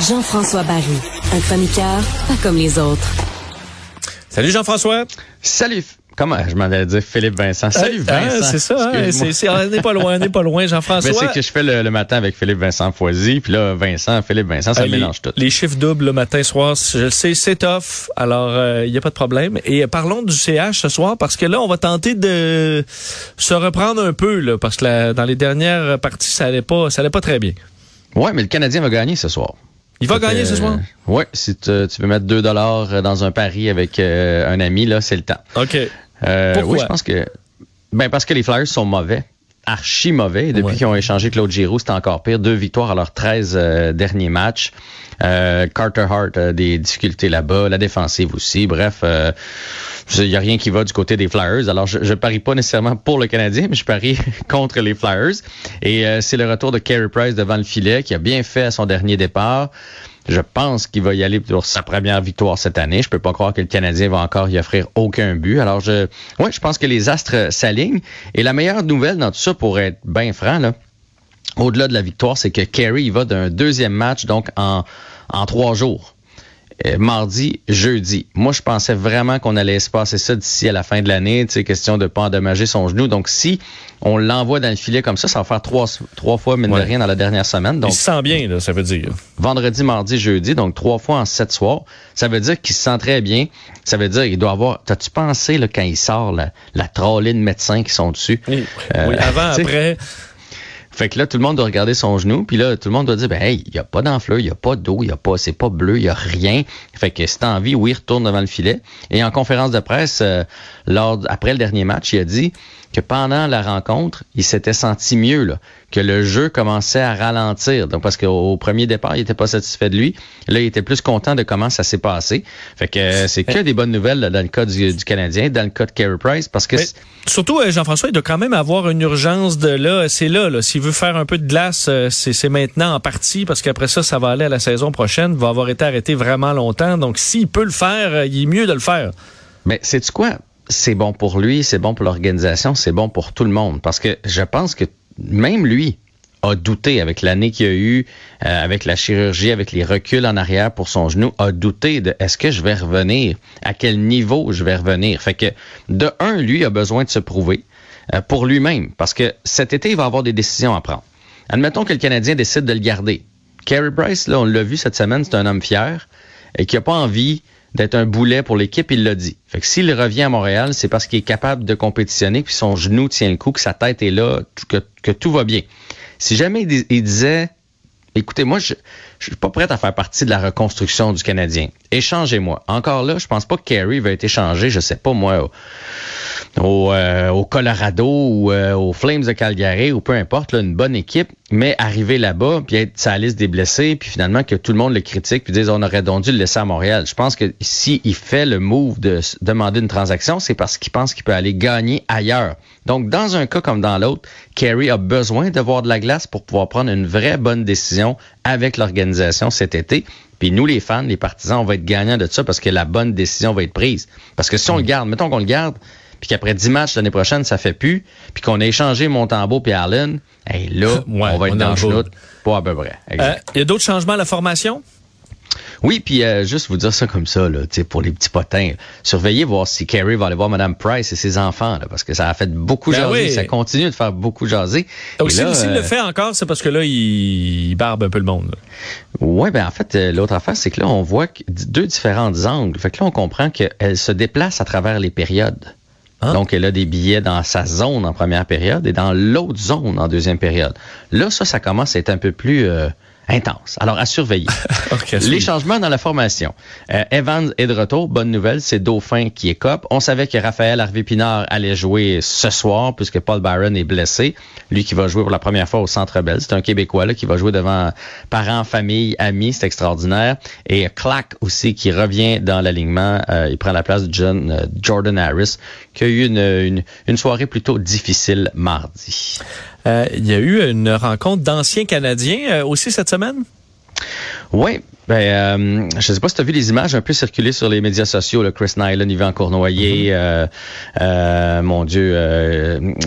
Jean-François Barry, un chroniqueur pas comme les autres. Salut Jean-François. Salut. Comment je m'en allais dire Philippe Vincent. Salut Ah, Vincent. c'est ça. hein, Excuse-moi. c'est, c'est- on n'est pas loin, on n'est pas loin, Mais Jean-François. c'est que je fais le, le matin avec Philippe Vincent Foisy, puis là Vincent, Philippe Vincent, ça Ah, les, mélange tout. les chiffres doubles le matin, soir, je le sais, c'est tough. Alors, il n'y a pas de problème. Et euh, parlons du CH ce soir, parce que là, on va tenter de se reprendre un peu, là, parce que la- dans les dernières parties, ça allait pas, ça allait pas très bien. Ouais, mais le Canadien va gagner ce soir. Il va gagner ce soir? euh, Ouais, si tu, tu veux mettre 2 dollars dans un pari avec euh, un ami là, c'est le temps. OK. Euh, Pourquoi? Oui, je pense que ben parce que les Flyers sont mauvais. Archi mauvais. Depuis Ouais. qu'ils ont échangé Claude Giroux, c'était encore pire. Deux victoires à leurs 13 euh, derniers matchs. Euh, Carter Hart a des difficultés là-bas, la défensive aussi. Bref, euh, il n'y a rien qui va du côté des Flyers. Alors, je, je parie pas nécessairement pour le Canadien, mais je parie contre les Flyers. Et euh, c'est le retour de Carey Price devant le filet, qui a bien fait à son dernier départ. Je pense qu'il va y aller pour sa première victoire cette année. Je peux pas croire que le Canadien va encore y offrir aucun but. Alors, je, ouais, je pense que les astres s'alignent. Et la meilleure nouvelle dans tout ça, pour être bien franc, là, au-delà de la victoire, c'est que il va d'un deuxième match, donc en, en trois jours. Euh, mardi, jeudi. Moi, je pensais vraiment qu'on allait se passer ça d'ici à la fin de l'année, tu sais, question de pas endommager son genou. Donc, si on l'envoie dans le filet comme ça, ça va faire trois, trois fois, mais de Ouais. rien dans la dernière semaine. Donc, il se sent bien, là, ça veut dire. vendredi, mardi, jeudi, donc trois fois en sept soirs. Ça veut dire qu'il se sent très bien. Ça veut dire qu'il doit avoir. T'as-tu pensé là, quand il sort la, la trolley de médecins qui sont dessus? Oui, Euh, oui, avant, tu sais, après. Fait que là, tout le monde doit regarder son genou, puis là, tout le monde doit dire, ben, hey, il n'y a pas d'enfleur, il n'y a pas d'eau, il a pas, c'est pas bleu, il y a rien. Fait que si t'as envie, oui, retourne devant le filet. Et en conférence de presse, euh, lors, après le dernier match, il a dit que pendant la rencontre, il s'était senti mieux, là, que le jeu commençait à ralentir. Donc, parce qu'au au premier départ, il était pas satisfait de lui. Là, il était plus content de comment ça s'est passé. Fait que euh, c'est que des bonnes nouvelles là, dans le cas du, du Canadien, dans le cas de Carey Price, parce que Mais surtout, euh, Jean-François, il doit quand même avoir une urgence de là. C'est là, là. S'il veut faire un peu de glace, euh, c'est maintenant en partie, parce qu'après ça, ça va aller à la saison prochaine. Il va avoir été arrêté vraiment longtemps. Donc, s'il peut le faire, il est mieux de le faire. Mais c'est quoi? C'est bon pour lui, c'est bon pour l'organisation, c'est bon pour tout le monde. Parce que je pense que même lui a douté avec l'année qu'il a eu, euh, avec la chirurgie, avec les reculs en arrière pour son genou, a douté de est-ce que je vais revenir, à quel niveau je vais revenir. Fait que de un, lui a besoin de se prouver euh, pour lui-même, parce que cet été il va avoir des décisions à prendre. Admettons que le Canadien décide de le garder. Carey Price, là, on l'a vu cette semaine, c'est un homme fier et qui a pas envie d'être un boulet pour l'équipe, il l'a dit. Fait que s'il revient à Montréal, c'est parce qu'il est capable de compétitionner, puis son genou tient le coup, que sa tête est là, que, que tout va bien. Si jamais il disait, écoutez, moi, je, je suis pas prêt à faire partie de la reconstruction du Canadien. Échangez-moi. Encore là, je pense pas que Carey va être échangé, je sais pas moi, au, au, euh, Colorado ou euh, aux Flames de Calgary ou peu importe, une bonne équipe, mais arriver là-bas puis être sa liste des blessés, puis finalement que tout le monde le critique puis dise on aurait donc dû le laisser à Montréal. Je pense que si il fait le move de demander une transaction, c'est parce qu'il pense qu'il peut aller gagner ailleurs. Donc dans un cas comme dans l'autre, Kerry a besoin de voir de la glace pour pouvoir prendre une vraie bonne décision avec l'organisation cet été. Puis nous, les fans, les partisans, on va être gagnants de ça parce que la bonne décision va être prise. Parce que si on le garde, mettons qu'on le garde, puis qu'après 10 matchs l'année prochaine, ça fait plus, puis qu'on a échangé Montembeau puis Allen, hey, là, Ouais, on va être on dans le. Pas à peu près. Euh. Il y a d'autres changements à la formation? Oui, puis euh, juste vous dire ça comme ça, là, pour les petits potins. Surveillez voir si Kerry va aller voir Mme Price et ses enfants, là, parce que ça a fait beaucoup ben jaser. Ça continue de faire beaucoup jaser. Donc, s'il le fait encore, c'est parce que là, il, barbe un peu le monde. Oui, ben en fait, l'autre affaire, c'est que là, on voit deux différents angles. Fait que là, on comprend qu'elle se déplace à travers les périodes. Ah. Donc, elle a des billets dans sa zone en première période et dans l'autre zone en deuxième période. Là, ça, ça commence à être un peu plus euh, intense. Alors, à surveiller. les changements dans la formation. Euh, Evans est de retour. Bonne nouvelle, c'est Dauphin qui est cop. On savait que Raphaël Harvey-Pinard allait jouer ce soir puisque Paul Byron est blessé. Lui qui va jouer pour la première fois au Centre Bell. C'est un Québécois là, qui va jouer devant parents, famille, amis. C'est extraordinaire. Et Clack aussi qui revient dans l'alignement. Euh, il prend la place de John, euh, Jordan Harris qui a eu une, une, une soirée plutôt difficile mardi. Euh, il y a eu une rencontre d'anciens Canadiens euh, aussi cette semaine? Oui, ben, euh, je sais pas si tu as vu les images un peu circuler sur les médias sociaux. Le Chris Nyland, Yvan Cournoyer, euh, euh, mon Dieu,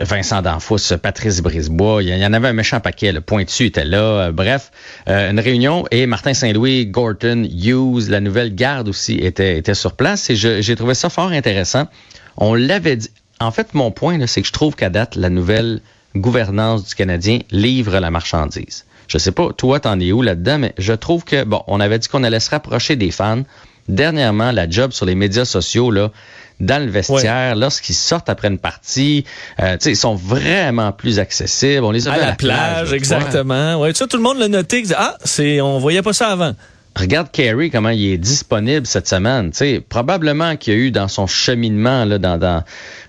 Vincent Danfous, Patrice Brisebois. Il y, en avait un méchant paquet. Le Pointu était là. bref, une réunion et Martin Saint-Louis, Gorton, Hughes, la nouvelle garde aussi était, était sur place et j'ai trouvé ça fort intéressant. On l'avait dit. En fait, mon point, c'est que je trouve qu'à date, la nouvelle gouvernance du Canadien livre la marchandise. Je sais pas, toi, t'en es où là-dedans, mais je trouve que, bon, on avait dit qu'on allait se rapprocher des fans. Dernièrement, la job sur les médias sociaux, là, dans le vestiaire, lorsqu'ils sortent après une partie, euh, ils sont vraiment plus accessibles. On les a à, la, plage, exactement. Ouais, ça, tout le monde l'a noté. Ah, c'est, on voyait pas ça avant. Regarde Kerry, comment il est disponible cette semaine. sais, probablement qu'il y a eu dans son cheminement là, dans, dans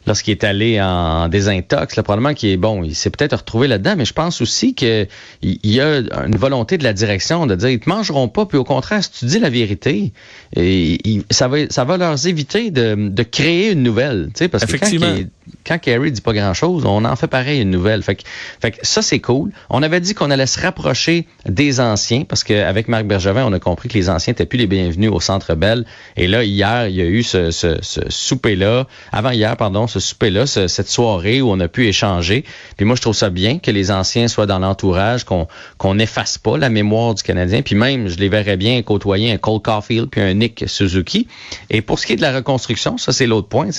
lorsqu'il est allé en désintox, là, probablement qu'il est bon. Il s'est peut-être retrouvé là-dedans, mais je pense aussi qu'il y a une volonté de la direction de dire ils te mangeront pas, puis au contraire, si tu dis la vérité, et, ça va ça va leur éviter de, de créer une nouvelle. Parce que quand, quand Kerry dit pas grand-chose, on en fait pareil une nouvelle. Fait que, fait que ça, c'est cool. On avait dit qu'on allait se rapprocher des anciens, parce qu'avec Marc Bergevin, on a compris que les anciens n'étaient plus les bienvenus au Centre Bell. Et là, hier, il y a eu ce, ce, ce souper-là, avant hier, pardon, ce souper-là, cette soirée où on a pu échanger. Puis moi, je trouve ça bien que les anciens soient dans l'entourage, qu'on n'efface pas la mémoire du Canadien. Puis même, je les verrais bien côtoyer un Cole Caulfield puis un Nick Suzuki. Et pour ce qui est de la reconstruction, ça, c'est l'autre point.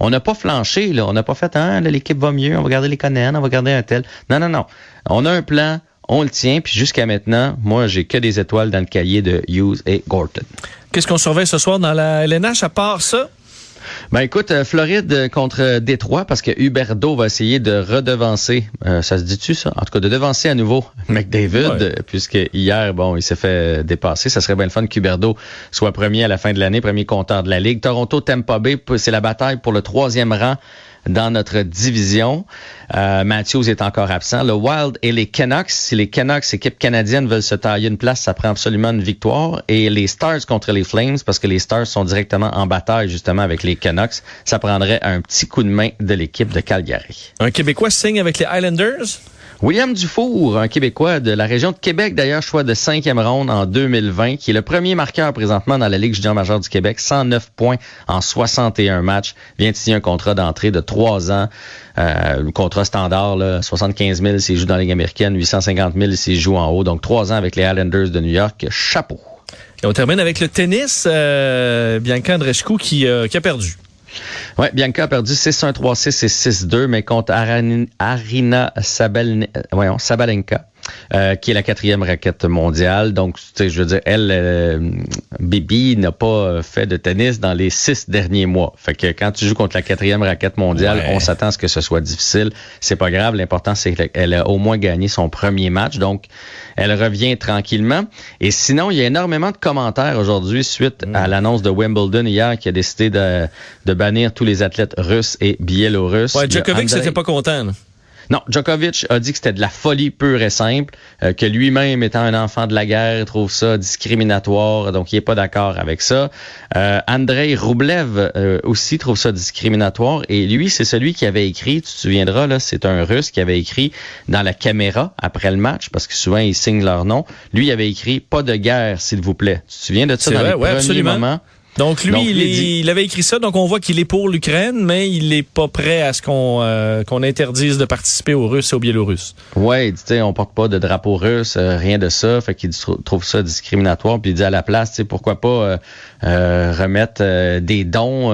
On n'a pas flanché, là. On n'a pas fait, hein, l'équipe va mieux, on va garder les Canadiens, on va garder un tel. Non, non, non. On a un plan, on le tient, puis jusqu'à maintenant, moi, j'ai que des étoiles dans le cahier de Hughes et Gorton. Qu'est-ce qu'on surveille ce soir dans la LNH à part ça? Ben écoute, euh, Floride contre Détroit parce que Huberdo va essayer de redevancer, euh, ça se dit-tu ça? En tout cas, de devancer à nouveau McDavid, puisque hier, bon, il s'est fait dépasser. Ça serait bien le fun qu'Huberdo soit premier à la fin de l'année, premier compteur de la Ligue. Toronto, Tampa Bay, c'est la bataille pour le troisième rang dans notre division. Euh, Matthews est encore absent. Le Wild et les Canucks. Si les Canucks, équipe canadienne, veulent se tailler une place, ça prend absolument une victoire. Et les Stars contre les Flames, parce que les Stars sont directement en bataille justement avec les Canucks, ça prendrait un petit coup de main de l'équipe de Calgary. Un Québécois signe avec les Islanders? William Dufour, un Québécois de la région de Québec, d'ailleurs choix de cinquième ronde en 2020, qui est le premier marqueur présentement dans la Ligue junior majeure du Québec, 109 points en 61 matchs, vient de signer un contrat d'entrée de trois ans, euh, le contrat standard, là, 75 000 s'il joue dans la Ligue américaine, 850 000 s'il joue en haut, donc trois ans avec les Islanders de New York, chapeau. Et on termine avec le tennis, euh, Bianca Andreescu qui, euh, qui a perdu. Oui, Bianca a perdu 6-1, 3-6 et 6-2, mais contre Arina Sabalenka. Euh, qui est la quatrième raquette mondiale. Donc, tu sais, je veux dire, elle, euh, Bibi n'a pas fait de tennis dans les six derniers mois. Fait que quand tu joues contre la quatrième raquette mondiale, on s'attend à ce que ce soit difficile. C'est pas grave. L'important, c'est qu'elle a au moins gagné son premier match. Donc, elle revient tranquillement. Et sinon, il y a énormément de commentaires aujourd'hui suite à mm. l'annonce de Wimbledon hier qui a décidé de, de bannir tous les athlètes russes et biélorusses. Ouais, Djokovic, c'était pas content. Non, Djokovic a dit que c'était de la folie pure et simple, euh, que lui-même étant un enfant de la guerre, trouve ça discriminatoire, donc il est pas d'accord avec ça. Euh, Andrei Roublev euh, aussi trouve ça discriminatoire et lui, c'est celui qui avait écrit, tu te souviendras, là, c'est un Russe qui avait écrit dans la caméra après le match, parce que souvent ils signent leur nom. Lui, il avait écrit pas de guerre, s'il vous plaît. Tu te souviens de ça dans les premiers moments? Donc lui, il, avait écrit ça, donc on voit qu'il est pour l'Ukraine, mais il n'est pas prêt à ce qu'on euh, qu'on interdise de participer aux Russes et aux Biélorusses. Ouais, tu sais, on porte pas de drapeau russe, euh, rien de ça, fait qu'il trouve ça discriminatoire, puis il dit à la place, tu sais, pourquoi pas euh, remettre des dons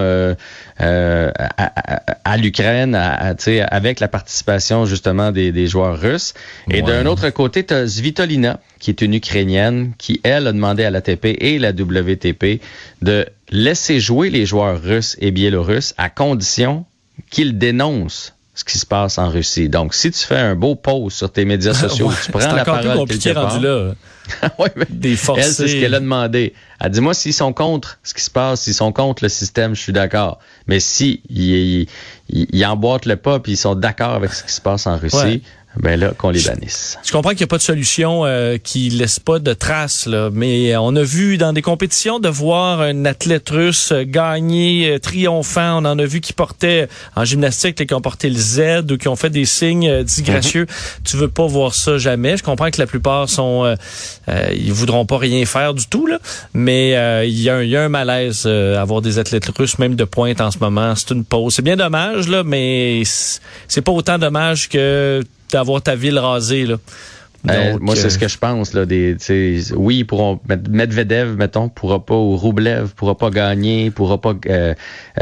à, l'Ukraine, avec la participation justement des, joueurs russes. Et d'un autre côté, tu as Svitolina, qui est une Ukrainienne, qui elle a demandé à l'ATP et la WTP de laisser jouer les joueurs russes et biélorusses à condition qu'ils dénoncent ce qui se passe en Russie. Donc, si tu fais un beau post sur tes médias sociaux, tu prends la parole quelque part. Là. ouais, mais Elle, c'est ce qu'elle a demandé. Elle dit, moi, s'ils sont contre ce qui se passe, s'ils sont contre le système, je suis d'accord. Mais si ils, ils, emboîtent le pas puis ils sont d'accord avec ce qui se passe en Russie, ben là, qu'on les bannisse. Je comprends qu'il n'y a pas de solution euh, qui laisse pas de traces, là, mais on a vu dans des compétitions de voir un athlète russe gagner euh, triomphant. On en a vu qui portait en gymnastique, qui ont porté le Z ou qui ont fait des signes euh, disgracieux. Mm-hmm. Tu veux pas voir ça jamais. Je comprends que la plupart sont, euh, euh ils voudront pas rien faire du tout, là, mais il y, a un, y a un malaise à avoir des athlètes russes, même de pointe en ce moment. C'est une pause. C'est bien dommage, là, mais c'est pas autant dommage que d'avoir ta ville rasée. Là. Euh, moi, c'est ce euh, que je pense. Là, des, oui, ils pourront. Medvedev, mettons, pourra pas, ou Roublev pourra pas gagner, pourra pas euh,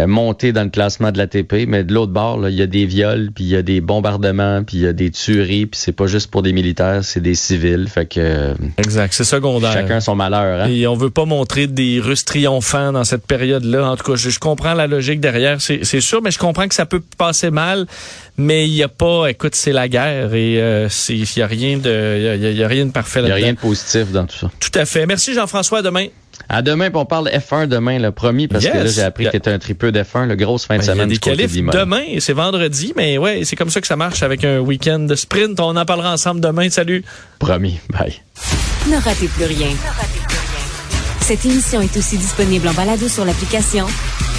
monter dans le classement de l'ATP, mais de l'autre bord, il y a des viols, puis il y a des bombardements, puis il y a des tueries, puis c'est pas juste pour des militaires, c'est des civils. Fait que. Exact, c'est secondaire. Chacun son malheur. Hein? Et on veut pas montrer des Russes triomphants dans cette période-là. En tout cas, je, je comprends la logique derrière, c'est sûr, mais je comprends que ça peut passer mal mais il n'y a pas, écoute, c'est la guerre et euh, il n'y a rien de, il y, a, rien de parfait là-dedans. Il n'y a rien de positif dans tout ça. Tout à fait. Merci Jean-François. À demain. À demain, on parle F1 demain, le premier, parce que là, j'ai appris que tu étais un tripeux d'F1, le grosse fin de semaine. Il y a des qualifs demain, c'est vendredi, mais ouais, c'est comme ça que ça marche avec un week-end de sprint. On en parlera ensemble demain. Salut. Promis. Bye. Ne ratez plus rien. Cette émission est aussi disponible en balado sur l'application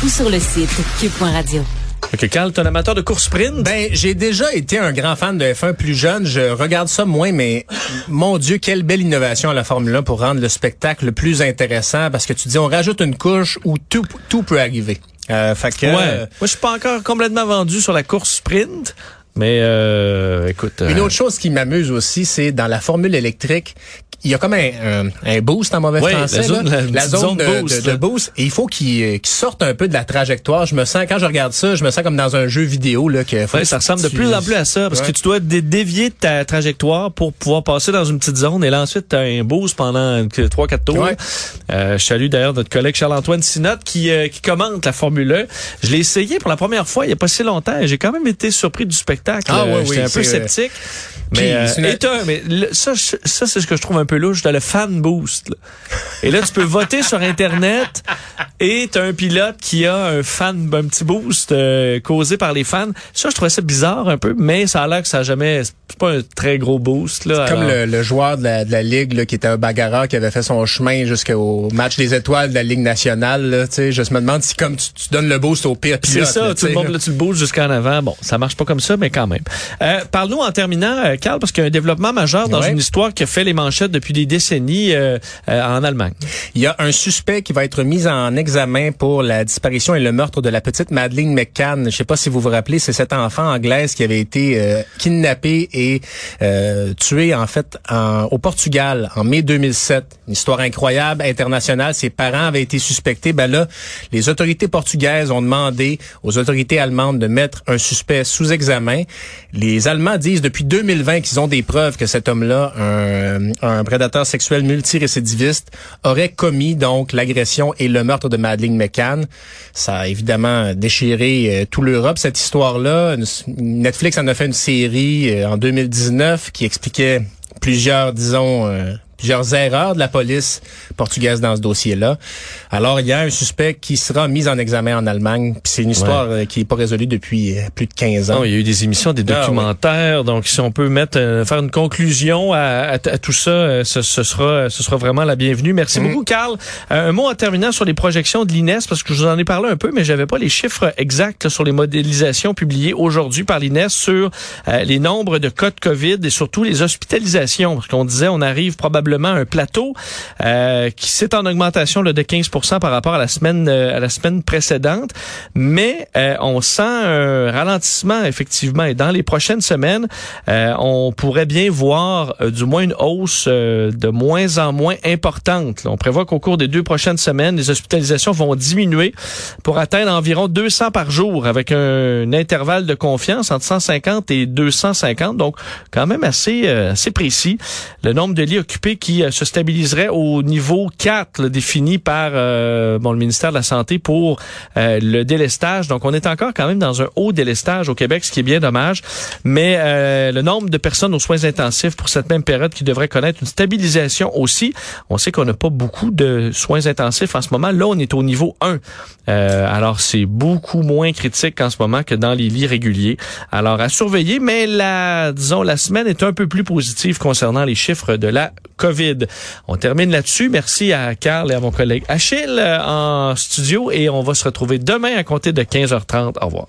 ou sur le site cube.radio. OK, Carl, t'es un amateur de course sprint? Ben, j'ai déjà été un grand fan de F1 plus jeune. Je regarde ça moins, mais mon Dieu, quelle belle innovation à la Formule 1 pour rendre le spectacle plus intéressant parce que tu dis, on rajoute une couche où tout, tout peut arriver. Euh, fait que, ouais. Euh, Moi, je suis pas encore complètement vendu sur la course sprint. Mais euh, écoute. Une autre chose qui m'amuse aussi, c'est dans la formule électrique, il y a comme un, un, boost en mauvais français. La zone, la, zone, de, boost, de, boost. Et il faut qu'il sorte un peu de la trajectoire. Je me sens, quand je regarde ça, je me sens comme dans un jeu vidéo. Là, que ouais, ça ressemble de plus en plus à ça. Parce que tu dois dévier ta trajectoire pour pouvoir passer dans une petite zone. Et là, ensuite, tu as un boost pendant 3-4 tours. Euh, je salue d'ailleurs notre collègue Charles-Antoine Sinotte qui, euh, qui commente la Formule 1. Je l'ai essayé pour la première fois il n'y a pas si longtemps. J'ai quand même été surpris du spectacle. Ah, ouais, J'étais un peu sceptique. Mais, euh, mais ça, ça c'est ce que je trouve un peu louche. T'as le fan boost. Et là, tu peux voter sur Internet et t'as un pilote qui a un fan, un petit boost euh, causé par les fans. Ça, je trouvais ça bizarre un peu, mais ça a l'air que ça a jamais... C'est pas un très gros boost. Là, comme le, joueur de la, de la Ligue là, qui était un bagarreur qui avait fait son chemin jusqu'au match des étoiles de la Ligue nationale. Là, je me demande si comme tu, donnes le boost au pire pilote. C'est ça, tout le monde, là, tu le boostes jusqu'en avant. Bon, ça marche pas comme ça, mais quand même. Euh, Parle-nous en terminant, euh, Carl, parce qu'il y a un développement majeur dans une histoire qui a fait les manchettes depuis des décennies euh, euh, en Allemagne. Il y a un suspect qui va être mis en examen pour la disparition et le meurtre de la petite Madeleine McCann. Je sais pas si vous vous rappelez, c'est cette enfant anglaise qui avait été euh, kidnappée et tuée en fait au Portugal en mai 2007. Une histoire incroyable, internationale. Ses parents avaient été suspectés. Ben là, les autorités portugaises ont demandé aux autorités allemandes de mettre un suspect sous examen. Les Allemands disent depuis 2020 qu'ils ont des preuves que cet homme-là, un, un prédateur sexuel multirécidiviste, aurait commis donc l'agression et le meurtre de Madeleine McCann. Ça a évidemment déchiré euh, tout l'Europe, cette histoire-là. Netflix en a fait une série euh, en 2019 qui expliquait plusieurs, disons, euh, plusieurs erreurs de la police portugaise dans ce dossier-là. Alors, il y a un suspect qui sera mis en examen en Allemagne. C'est une histoire euh, qui n'est pas résolue depuis euh, plus de 15 ans. Non, il y a eu des émissions, des ah, documentaires. Donc, si on peut mettre euh, faire une conclusion à, tout ça, ce, sera ce sera vraiment la bienvenue. Merci mm. beaucoup, Carl. un mot en terminant sur les projections de l'INES, parce que je vous en ai parlé un peu, mais j'avais pas les chiffres exacts sur les modélisations publiées aujourd'hui par l'INES sur les nombres de cas de COVID et surtout les hospitalisations. Parce qu'on disait, on arrive probablement un plateau euh, qui c'est en augmentation de 15 par rapport à la semaine à la semaine précédente, mais on sent un ralentissement effectivement et dans les prochaines semaines, on pourrait bien voir du moins une hausse de moins en moins importante. on prévoit qu'au cours des deux prochaines semaines, les hospitalisations vont diminuer pour atteindre environ 200 par jour avec un, intervalle de confiance entre 150 et 250, donc quand même assez, euh, assez précis. Le nombre de lits occupés qui euh, se stabiliserait au niveau 4 défini par euh, bon, le ministère de la Santé pour le délestage. Donc on est encore quand même dans un haut délestage au Québec, ce qui est bien dommage. Mais le nombre de personnes aux soins intensifs pour cette même période qui devrait connaître une stabilisation aussi. On sait qu'on n'a pas beaucoup de soins intensifs en ce moment. Là, on est au niveau 1. alors c'est beaucoup moins critique en ce moment que dans les lits réguliers. Alors à surveiller, mais la, disons, la semaine est un peu plus positive concernant les chiffres de la On termine là-dessus. Merci à Carl et à mon collègue Achille euh, en studio et on va se retrouver demain à compter de 15h30. Au revoir.